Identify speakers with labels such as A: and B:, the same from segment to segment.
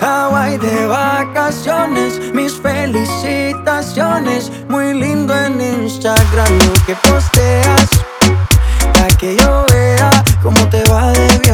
A: Hawaii de vacaciones, mis felicitaciones. Muy lindo en Instagram lo que posteas. Pa' que yo vea cómo te va de bien,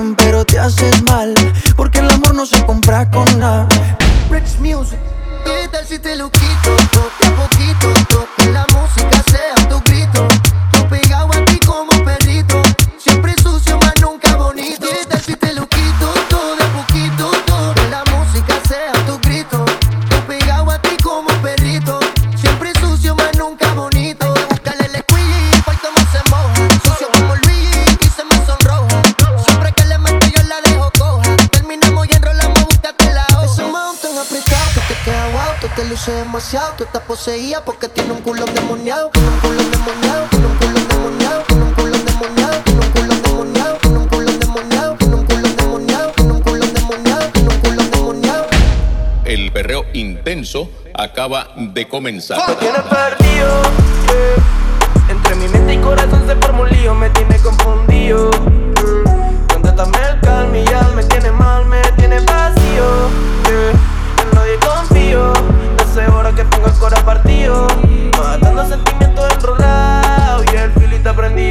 B: Tú te luces demasiado. Tú estás poseída porque tiene un culo endemoniado. Tiene un culo endemoniado. Tiene un culo endemoniado. Tiene un culo endemoniado. Tiene un culo endemoniado. Tiene un culo endemoniado. Tiene un culo endemoniado. Tiene un culo endemoniado. Tiene un culo endemoniado.
C: El perreo intenso acaba de comenzar.
D: Me tiene perdido,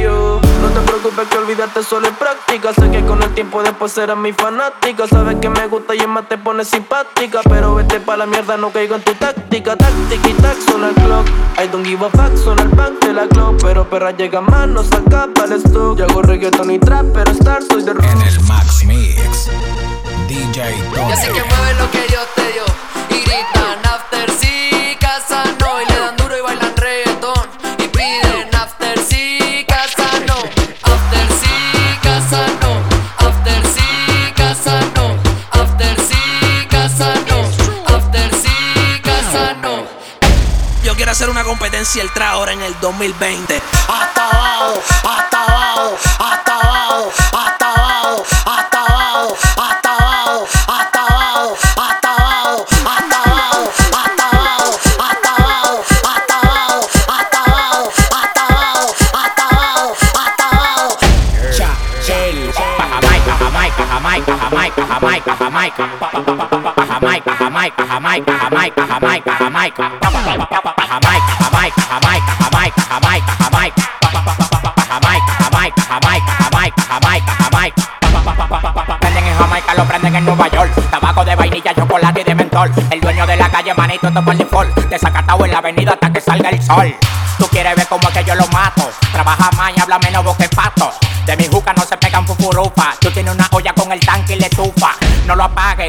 D: No te preocupes que olvidarte solo es práctica. Sé que con el tiempo después serás mi fanática. Sabes que me gusta y es más te pone simpática. Pero vete pa' la mierda, no caigo en tu táctica. Táctica y tac, suena el clock. I don't give a fuck, suena el back de la club. Pero perra llega más, no se acaba el stock. Yo hago reggaeton y trap, pero star soy de rock.
E: En el Max Mix, DJ Tony.
F: Competencia el tra ahora en el 2020.
B: Hasta abajo, hasta abajo, hasta abajo, hasta abajo, hasta abajo, hasta abajo, hasta abajo, hasta abajo, hasta abajo, hasta abajo, hasta abajo, hasta abajo, hasta abajo, hasta abajo, hasta abajo, hasta abajo.
G: Jamaica, Jamaica, Jamaica, Jamaica, Jamaica, Jamaica, Jamaica, Jamaica, Jamaica, Jamaica, Jamaica, Jamaica, Jamaica, Jamaica, Jamaica, Jamaica, Jamaica, Jamaica, Jamaica, Jamaica, Jamaica, Jamaica, Jamaica, Jamaica. Prenden en Jamaica, lo prenden en Nueva York. Tabaco de vainilla, chocolate y de mentol. El dueño de la calle, manito, por default. Desacatado en la avenida hasta que salga el sol. Tú quieres ver cómo es que yo lo mato. Trabaja más y habla menos boque pato. De mi juca no se pegan. Tú tienes una olla con el tanque y le tufa.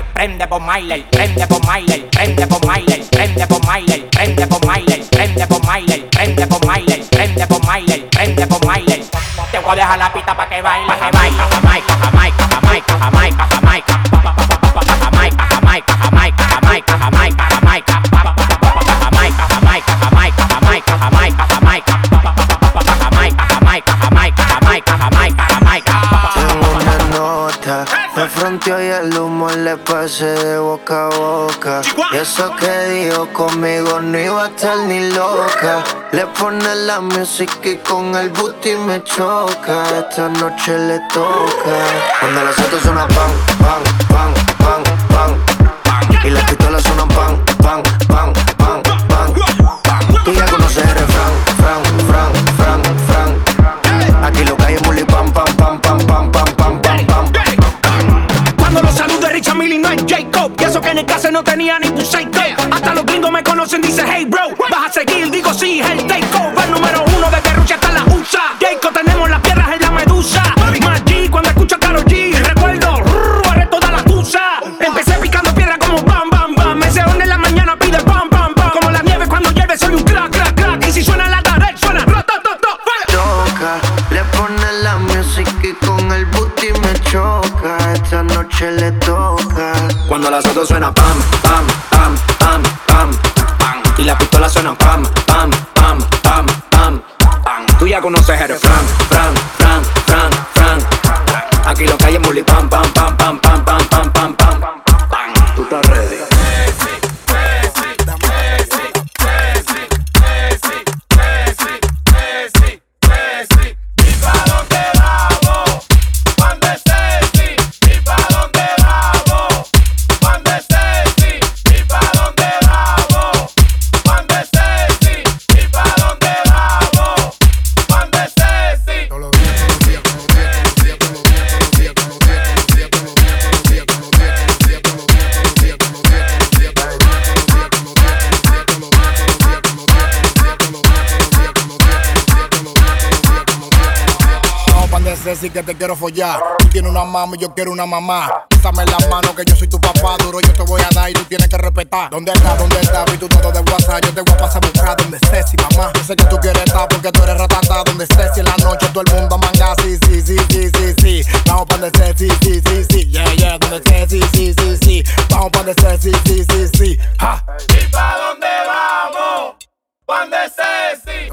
G: Prende por Myler, prende por Myler, prende por Myler, prende por Myler, prende por Myler, prende por Myler, prende por Myler, prende por Myler, prende por Myler. Te voy a dejar la pista para que baile. Jamaica, Jamaica, Jamaica, Jamaica, Jamaica, Jamaica. Jamaica,
B: y el humo le pasé de boca a boca. Y eso que dijo conmigo no iba a estar ni loca. Le pone la música y con el booty me choca. Esta noche le toca. Cuando las autos suenan pan, pan, pan, pan, pan. Y las
F: Cuando las
B: autos suenan pam, pam, pam, pam, pam, pam. Y la pistola suena pam, pam, pam, pam, pam.
F: conoces eres Frank, Frank, Frank, Frank, Frank. Aquí lo que hay es pam, pam, pam,
E: que te quiero follar. Tú tienes una mamá y yo quiero una mamá. Pásame la mano que yo soy tu papá. Duro yo te voy a dar y tú tienes que respetar. ¿Dónde estás? ¿Dónde estás? Vi tu todo de WhatsApp. Yo te voy a pasar a buscar donde Ceci, mamá. Yo sé que tú quieres estar porque tú eres ratata. Donde Ceci en la noche todo el mundo manga. Sí, sí, sí, sí, sí, sí. Vamos pa' de Ceci, sí, sí, sí. Yeah, yeah, donde Ceci, sí, sí, sí. Vamos pa' de Ceci, sí, sí, sí. Ha.
C: ¿Y pa' dónde vamos? Juan de Ceci.